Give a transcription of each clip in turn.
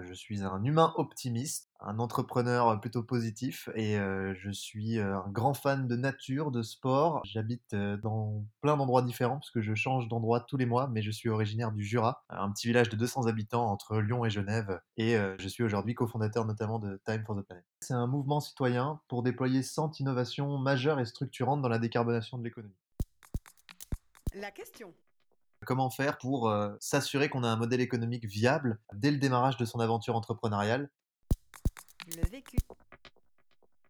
Je suis un humain optimiste, un entrepreneur plutôt positif et euh, je suis euh, un grand fan de nature, de sport. J'habite euh, dans plein d'endroits différents parce que je change d'endroit tous les mois, mais je suis originaire du Jura, un petit village de 200 habitants entre Lyon et Genève et je suis aujourd'hui cofondateur notamment de Time for the Planet. C'est un mouvement citoyen pour déployer 100 innovations majeures et structurantes dans la décarbonation de l'économie. La question. Comment faire pour euh, s'assurer qu'on a un modèle économique viable dès le démarrage de son aventure entrepreneuriale Le vécu.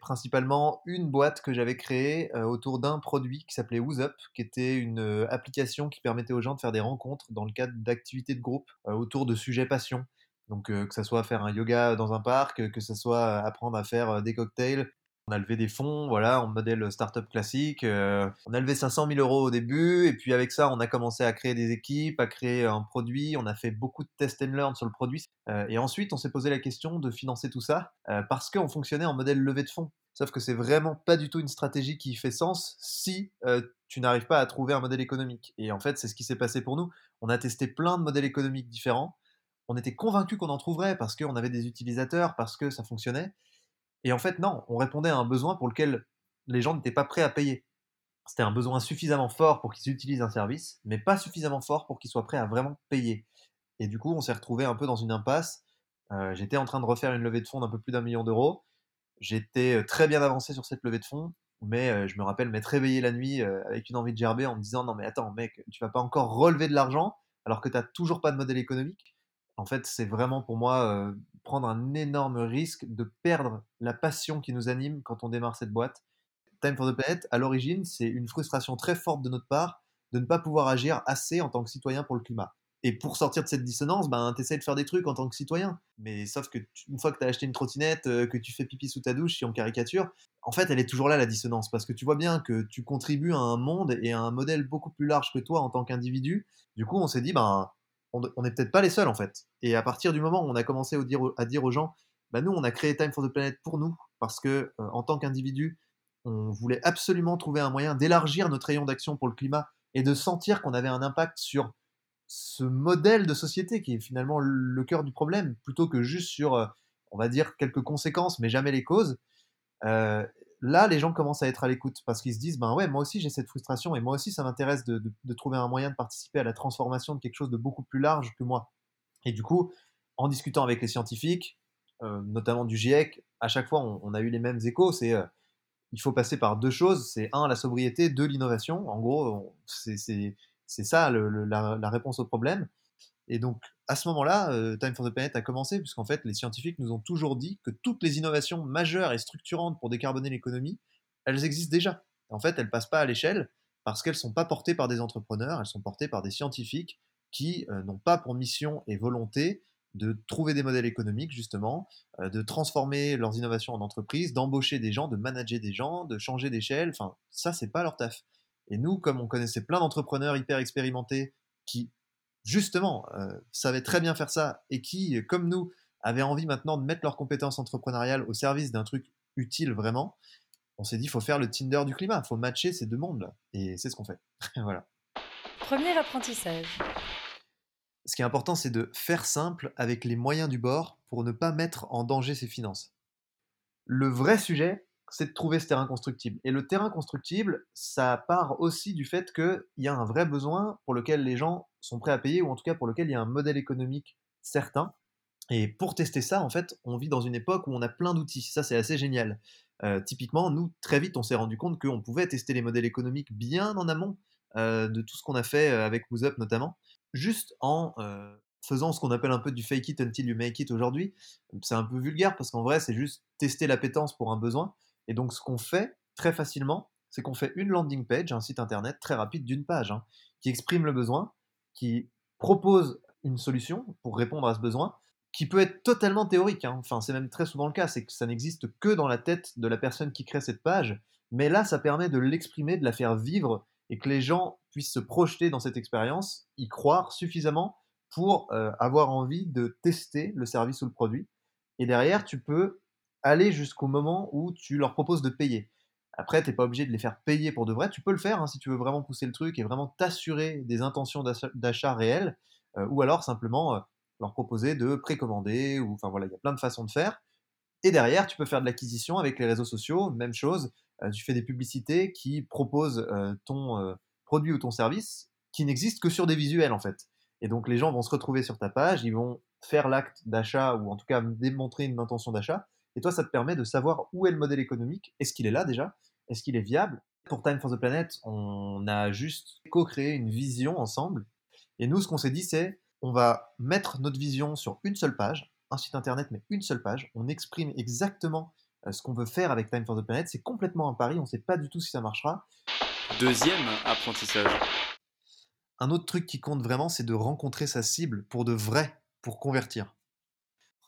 Principalement une boîte que j'avais créée euh, autour d'un produit qui s'appelait WhoosUp, qui était une euh, application qui permettait aux gens de faire des rencontres dans le cadre d'activités de groupe autour de sujets passion. Donc que ce soit faire un yoga dans un parc, que ce soit apprendre à faire des cocktails, on a levé des fonds, voilà, en modèle startup classique. Euh, on a levé 500 000 euros au début, et puis avec ça, on a commencé à créer des équipes, à créer un produit. On a fait beaucoup de test and learn sur le produit. Euh, et ensuite, on s'est posé la question de financer tout ça euh, parce qu'on fonctionnait en modèle levée de fonds. Sauf que c'est vraiment pas du tout une stratégie qui fait sens si tu n'arrives pas à trouver un modèle économique. Et en fait, c'est ce qui s'est passé pour nous. On a testé plein de modèles économiques différents. On était convaincus qu'on en trouverait parce qu'on avait des utilisateurs, parce que ça fonctionnait. Et en fait, non, on répondait à un besoin pour lequel les gens n'étaient pas prêts à payer. C'était un besoin suffisamment fort pour qu'ils utilisent un service, mais pas suffisamment fort pour qu'ils soient prêts à vraiment payer. Et du coup, on s'est retrouvé un peu dans une impasse. Euh, j'étais en train de refaire une levée de fonds d'un peu plus d'un million d'euros. J'étais euh, très bien avancé sur cette levée de fonds, mais euh, je me rappelle m'être réveillé la nuit avec une envie de gerber en me disant non mais attends mec, tu vas pas encore relever de l'argent alors que tu n'as toujours pas de modèle économique. En fait, c'est vraiment pour moi prendre un énorme risque de perdre la passion qui nous anime quand on démarre cette boîte. Time for the Planet, à l'origine, c'est une frustration très forte de notre part de ne pas pouvoir agir assez en tant que citoyen pour le climat. Et pour sortir de cette dissonance, ben, tu essaies de faire des trucs en tant que citoyen. Mais sauf que une fois que tu as acheté une trottinette, euh, que tu fais pipi sous ta douche, si on caricature, en fait, elle est toujours là, la dissonance. Parce que tu vois bien que tu contribues à un monde et à un modèle beaucoup plus large que toi en tant qu'individu. Du coup, on s'est dit, ben, on n'est peut-être pas les seuls en fait. Et à partir du moment où on a commencé à dire, aux gens, bah nous on a créé Time for the Planet pour nous, parce que euh, en tant qu'individu, on voulait absolument trouver un moyen d'élargir notre rayon d'action pour le climat et de sentir qu'on avait un impact sur ce modèle de société qui est finalement le cœur du problème, plutôt que juste sur, euh, on va dire, quelques conséquences, mais jamais les causes. Euh, là, les gens commencent à être à l'écoute parce qu'ils se disent, ben ouais, moi aussi j'ai cette frustration et moi aussi ça m'intéresse de, trouver un moyen de participer à la transformation de quelque chose de beaucoup plus large que moi. Et du coup, en discutant avec les scientifiques, euh, notamment du GIEC, à chaque fois on, a eu les mêmes échos. C'est euh, il faut passer par deux choses. C'est un, la sobriété, deux, l'innovation. En gros, c'est ça la, la réponse au problème. Et donc, à ce moment-là, euh, Time for the Planet a commencé, puisqu'en fait, les scientifiques nous ont toujours dit que toutes les innovations majeures et structurantes pour décarboner l'économie, elles existent déjà. En fait, elles passent pas à l'échelle parce qu'elles sont pas portées par des entrepreneurs, elles sont portées par des scientifiques qui euh, n'ont pas pour mission et volonté de trouver des modèles économiques, justement, euh, de transformer leurs innovations en entreprise, d'embaucher des gens, de manager des gens, de changer d'échelle. Enfin, ça, c'est pas leur taf. Et nous, comme on connaissait plein d'entrepreneurs hyper expérimentés qui justement, euh, savaient très bien faire ça et qui, comme nous, avaient envie maintenant de mettre leurs compétences entrepreneuriales au service d'un truc utile vraiment, on s'est dit, il faut faire le Tinder du climat, il faut matcher ces deux mondes-là. Et c'est ce qu'on fait. voilà. Premier apprentissage. Ce qui est important, c'est de faire simple avec les moyens du bord pour ne pas mettre en danger ses finances. Le vrai sujet, c'est de trouver ce terrain constructible. Et le terrain constructible, ça part aussi du fait qu'il y a un vrai besoin pour lequel les gens sont prêts à payer, ou en tout cas pour lequel il y a un modèle économique certain. Et pour tester ça, en fait, on vit dans une époque où on a plein d'outils. Ça, c'est assez génial. Euh, typiquement, nous, très vite, on s'est rendu compte qu'on pouvait tester les modèles économiques bien en amont euh, de tout ce qu'on a fait euh, avec WhoosUp notamment, juste en faisant ce qu'on appelle un peu du fake it until you make it aujourd'hui. C'est un peu vulgaire parce qu'en vrai, c'est juste tester l'appétence pour un besoin. Et donc, ce qu'on fait très facilement, c'est qu'on fait une landing page, un site internet très rapide d'une page, hein, qui exprime le besoin, qui propose une solution pour répondre à ce besoin, qui peut être totalement théorique. Hein. Enfin, c'est même très souvent le cas, c'est que ça n'existe que dans la tête de la personne qui crée cette page. Mais là, ça permet de l'exprimer, de la faire vivre et que les gens puissent se projeter dans cette expérience, y croire suffisamment pour euh, avoir envie de tester le service ou le produit. Et derrière, tu peux aller jusqu'au moment où tu leur proposes de payer. Après, tu n'es pas obligé de les faire payer pour de vrai. Tu peux le faire hein, si tu veux vraiment pousser le truc et vraiment t'assurer des intentions d'achat réelles, euh, ou alors simplement euh, leur proposer de précommander, enfin voilà, il y a plein de façons de faire. Et derrière, tu peux faire de l'acquisition avec les réseaux sociaux, même chose. Euh, tu fais des publicités qui proposent ton produit ou ton service qui n'existe que sur des visuels en fait. Et donc les gens vont se retrouver sur ta page, ils vont faire l'acte d'achat ou en tout cas démontrer une intention d'achat. Et toi, ça te permet de savoir où est le modèle économique. Est-ce qu'il est là déjà? Est-ce qu'il est viable? Pour Time for the Planet, on a juste co-créé une vision ensemble. Et nous, ce qu'on s'est dit, c'est on va mettre notre vision sur une seule page, un site internet, mais une seule page. On exprime exactement euh, ce qu'on veut faire avec Time for the Planet. C'est complètement un pari, on ne sait pas du tout si ça marchera. Deuxième apprentissage. Un autre truc qui compte vraiment, c'est de rencontrer sa cible pour de vrai, pour convertir.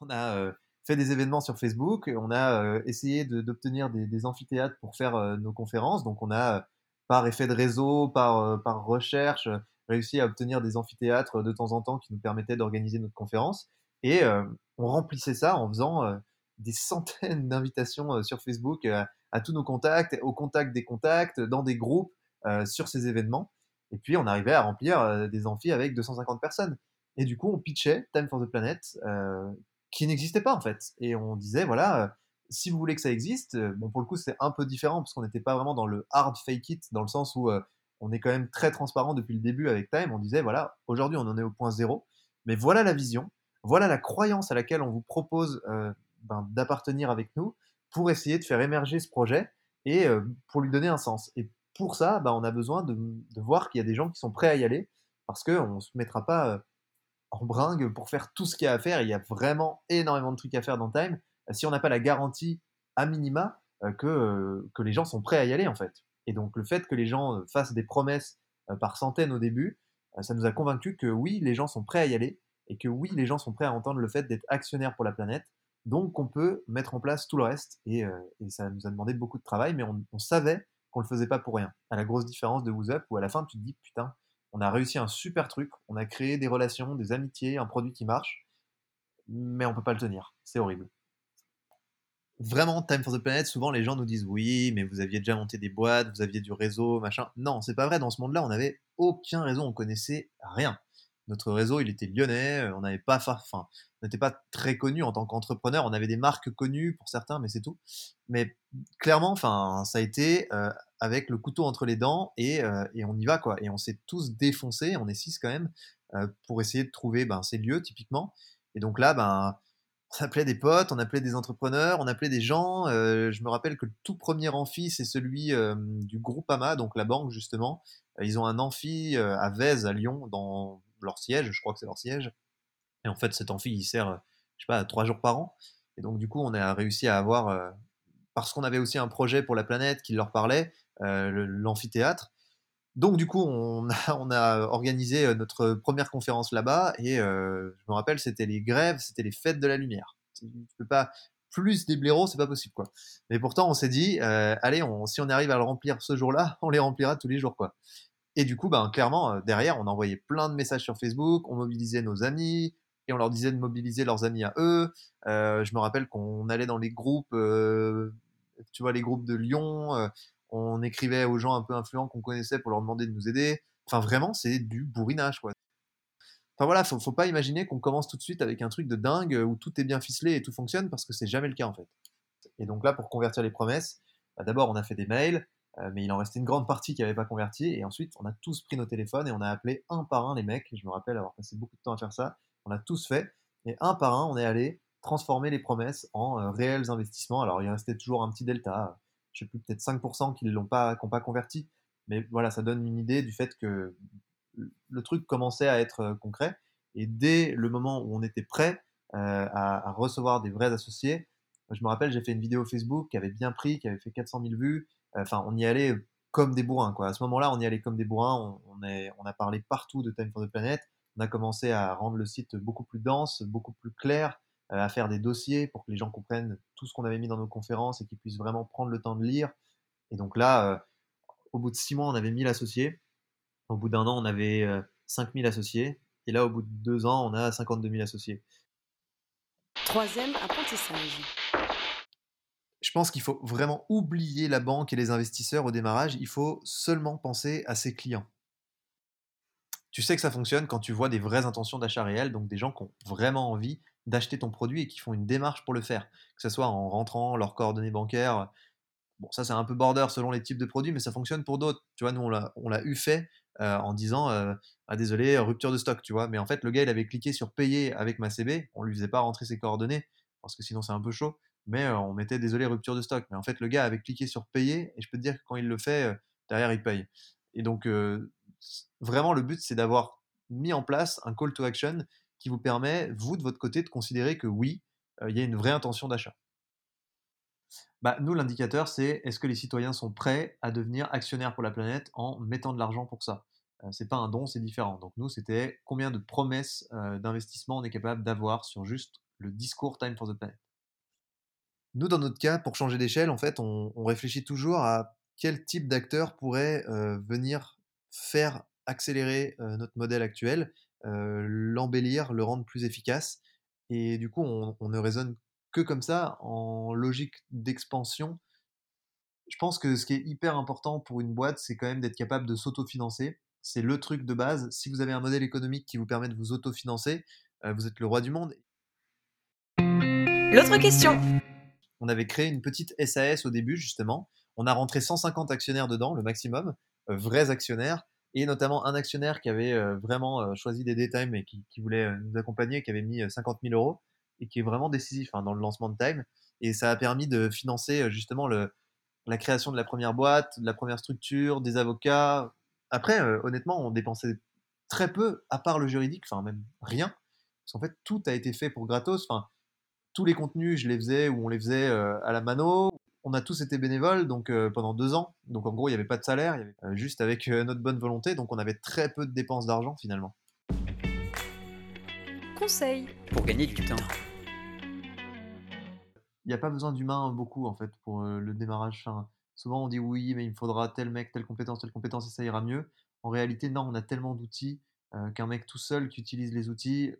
On a euh, fait des événements sur Facebook, on a euh, essayé d'obtenir des, amphithéâtres pour faire euh, nos conférences. Donc on a, par effet de réseau, par, par recherche, réussi à obtenir des amphithéâtres de temps en temps qui nous permettaient d'organiser notre conférence. Et on remplissait ça en faisant des centaines d'invitations sur Facebook à, tous nos contacts, aux contacts des contacts, dans des groupes sur ces événements. Et puis on arrivait à remplir des amphis avec 250 personnes. Et du coup, on pitchait Time for the Planet, qui n'existait pas en fait. Et on disait, voilà, euh, si vous voulez que ça existe, euh, bon pour le coup c'est un peu différent parce qu'on n'était pas vraiment dans le hard fake it, dans le sens où euh, on est quand même très transparent depuis le début avec Time. On disait, voilà, aujourd'hui on en est au point zéro, mais voilà la vision, voilà la croyance à laquelle on vous propose ben, d'appartenir avec nous pour essayer de faire émerger ce projet et pour lui donner un sens. Et pour ça, ben, on a besoin de, de voir qu'il y a des gens qui sont prêts à y aller parce qu'on ne se mettra pas en bringue pour faire tout ce qu'il y a à faire. Il y a vraiment énormément de trucs à faire dans Time. Si on n'a pas la garantie à minima euh, que, euh, que les gens sont prêts à y aller en fait. Et donc le fait que les gens euh, fassent des promesses par centaines au début, ça nous a convaincu que oui, les gens sont prêts à y aller et que oui, les gens sont prêts à entendre le fait d'être actionnaire pour la planète. Donc on peut mettre en place tout le reste et, ça nous a demandé beaucoup de travail, mais on, on savait qu'on le faisait pas pour rien. À la grosse différence de Who's Up où à la fin tu te dis putain, on a réussi un super truc, on a créé des relations, des amitiés, un produit qui marche, mais on peut pas le tenir. C'est horrible. Vraiment, Time for the Planet, souvent les gens nous disent oui, mais vous aviez déjà monté des boîtes, vous aviez du réseau, machin. Non, c'est pas vrai. Dans ce monde-là, on n'avait aucun réseau, on connaissait rien. Notre réseau, il était lyonnais, on n'avait pas, enfin, n'était pas très connu en tant qu'entrepreneur. On avait des marques connues pour certains, mais c'est tout. Mais clairement, enfin, ça a été euh, avec le couteau entre les dents euh, et, on y va quoi. Et on s'est tous défoncés, on est six quand même, euh, pour essayer de trouver ben, ces lieux typiquement. Et donc là, ben, on appelait des potes, on appelait des entrepreneurs, on appelait des gens. je me rappelle que le tout premier amphi, c'est celui du groupe AMA, donc la banque justement. ils ont un amphi à Vèze, à Lyon, dans leur siège, je crois que c'est leur siège. Et en fait, cet amphi, il sert, je sais pas, trois jours par an. Et donc, du coup, on a réussi à avoir, parce qu'on avait aussi un projet pour la planète qui leur parlait, euh, l'amphithéâtre. Donc du coup, on a, organisé euh, notre première conférence là-bas et euh, je me rappelle, c'était les grèves, c'était les fêtes de la lumière. Tu peux pas plus des blaireaux, c'est pas possible quoi. Mais pourtant, on s'est dit, allez, si on arrive à le remplir ce jour-là, on les remplira tous les jours quoi. Et du coup, ben, clairement, derrière, on envoyait plein de messages sur Facebook, on mobilisait nos amis et on leur disait de mobiliser leurs amis à eux. je me rappelle qu'on allait dans les groupes, tu vois, les groupes de Lyon on écrivait aux gens un peu influents qu'on connaissait pour leur demander de nous aider. Enfin, vraiment, c'est du bourrinage, quoi. Enfin voilà, faut, faut pas imaginer qu'on commence tout de suite avec un truc de dingue où tout est bien ficelé et tout fonctionne parce que c'est jamais le cas en fait. Et donc là, pour convertir les promesses, bah, d'abord on a fait des mails, euh, mais il en restait une grande partie qui n'avait pas converti. Et ensuite, on a tous pris nos téléphones et on a appelé un par un les mecs. Je me rappelle avoir passé beaucoup de temps à faire ça. On a tous fait. Et un par un, on est allé transformer les promesses en euh, réels investissements. Alors il restait toujours un petit delta je sais plus, peut-être 5% qui l'ont pas, pas converti. Mais voilà, ça donne une idée du fait que le truc commençait à être euh, concret. Et dès le moment où on était prêt euh, à, recevoir des vrais associés, je me rappelle, j'ai fait une vidéo Facebook qui avait bien pris, qui avait fait 400 000 vues. Enfin, on y allait comme des bourrins. Quoi. À ce moment-là, on y allait comme des bourrins. On, on a parlé partout de Time for the Planet. On a commencé à rendre le site beaucoup plus dense, beaucoup plus clair, euh, à faire des dossiers pour que les gens comprennent tout ce qu'on avait mis dans nos conférences et qu'ils puissent vraiment prendre le temps de lire. Et donc là, euh, au bout de six mois, on avait 1000 associés. Au bout d'un an, on avait euh, 5000 associés. Et là, au bout de deux ans, on a 52 000 associés. Troisième apprentissage. Je pense qu'il faut vraiment oublier la banque et les investisseurs au démarrage. Il faut seulement penser à ses clients. Tu sais que ça fonctionne quand tu vois des vraies intentions d'achat réel, donc des gens qui ont vraiment envie d'acheter ton produit et qui font une démarche pour le faire. Que ce soit en rentrant leurs coordonnées bancaires. Bon, ça c'est un peu border selon les types de produits, mais ça fonctionne pour d'autres. Tu vois, nous on l'a, eu fait euh, en disant euh, ah désolé rupture de stock, tu vois. Mais en fait le gars il avait cliqué sur payer avec ma CB, on lui faisait pas rentrer ses coordonnées parce que sinon c'est un peu chaud. Mais euh, on mettait désolé rupture de stock. Mais en fait le gars avait cliqué sur payer et je peux te dire que quand il le fait derrière il paye. Et donc vraiment le but c'est d'avoir mis en place un call to action qui vous permet vous de votre côté de considérer que oui euh, il y a une vraie intention d'achat. Bah, nous, l'indicateur, c'est est-ce que les citoyens sont prêts à devenir actionnaires pour la planète en mettant de l'argent pour ça? Euh, C'est pas un don, c'est différent. Donc nous, c'était combien de promesses euh, d'investissement on est capable d'avoir sur juste le discours Time for the Planet? Nous, dans notre cas, pour changer d'échelle, en fait, on, réfléchit toujours à quel type d'acteur pourrait euh, venir faire accélérer notre modèle actuel, l'embellir, le rendre plus efficace. Et du coup, on, on ne raisonne que comme ça, en logique d'expansion. Je pense que ce qui est hyper important pour une boîte, c'est quand même d'être capable de s'autofinancer. C'est le truc de base. Si vous avez un modèle économique qui vous permet de vous autofinancer, vous êtes le roi du monde. L'autre question On avait créé une petite SAS au début, justement. On a rentré 150 actionnaires dedans, le maximum, vrais actionnaires, et notamment un actionnaire qui avait euh, vraiment euh, choisi des Time et qui, voulait euh, nous accompagner, qui avait mis euh, 50 000 euros, et qui est vraiment décisif hein, dans le lancement de Time. Et ça a permis de financer justement le, la création de la première boîte, de la première structure, des avocats. Après, honnêtement, on dépensait très peu, à part le juridique, enfin même rien. Parce qu'en fait, tout a été fait pour gratos. Enfin, tous les contenus, je les faisais ou on les faisait à la mano. On a tous été bénévoles donc euh, pendant deux ans. Donc en gros, il n'y avait pas de salaire, il y avait euh, juste avec euh, notre bonne volonté. Donc on avait très peu de dépenses d'argent finalement. Conseil. Pour gagner du temps. Il n'y a pas besoin d'humain beaucoup en fait pour euh, le démarrage. Enfin, souvent on dit oui, mais il me faudra tel mec, telle compétence, telle compétence et ça ira mieux. En réalité, non, on a tellement d'outils euh, qu'un mec tout seul qui utilise les outils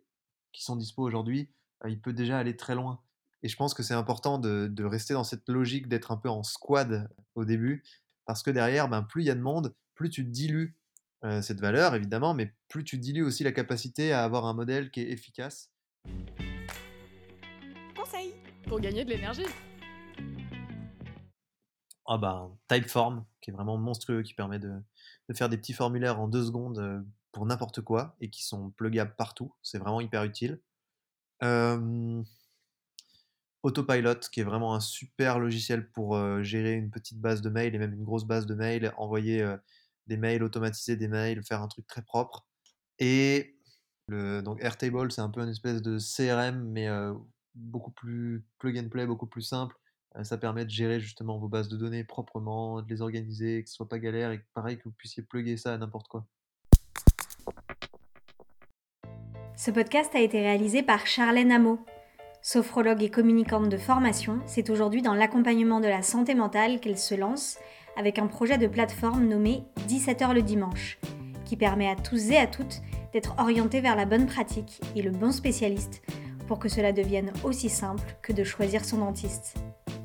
qui sont dispo aujourd'hui, euh, il peut déjà aller très loin. Et je pense que c'est important de, de rester dans cette logique d'être un peu en squad au début, parce que derrière, ben, plus il y a de monde, plus tu dilues euh, cette valeur, évidemment, mais plus tu dilues aussi la capacité à avoir un modèle qui est efficace. Conseil. Pour gagner de l'énergie. Ah ben, Typeform, qui est vraiment monstrueux, qui permet de, de faire des petits formulaires en deux secondes euh, pour n'importe quoi et qui sont pluggables partout. C'est vraiment hyper utile. Euh, Autopilot, qui est vraiment un super logiciel pour euh, gérer une petite base de mail et même une grosse base de mail, envoyer euh, des mails, automatiser des mails, faire un truc très propre. Et le, donc Airtable, c'est un peu une espèce de CRM, mais euh, beaucoup plus plug and play, beaucoup plus simple. Ça permet de gérer justement vos bases de données proprement, de les organiser, que ce soit pas galère et que, pareil que vous puissiez plugger ça à n'importe quoi. Ce podcast a été réalisé par Charlène Amo. Sophrologue et communicante de formation, c'est aujourd'hui dans l'accompagnement de la santé mentale qu'elle se lance avec un projet de plateforme nommé 17h le dimanche, qui permet à tous et à toutes d'être orientés vers la bonne pratique et le bon spécialiste pour que cela devienne aussi simple que de choisir son dentiste.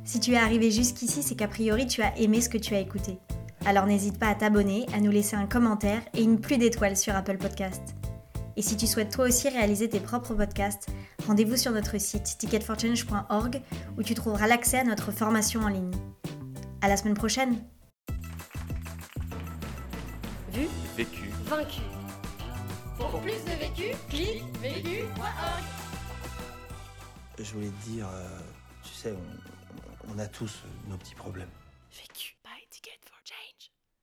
Si tu es arrivé jusqu'ici, c'est qu'a priori tu as aimé ce que tu as écouté. Alors n'hésite pas à t'abonner, à nous laisser un commentaire et une pluie d'étoiles sur Apple Podcast. Et si tu souhaites toi aussi réaliser tes propres podcasts, rendez-vous sur notre site ticketforchange.org où tu trouveras l'accès à notre formation en ligne. À la semaine prochaine! Vu. Vécu. Vaincu. Pour plus de vécu, clique vécu.org. Je voulais te dire, euh, tu sais, on, on a tous nos petits problèmes. Vécu.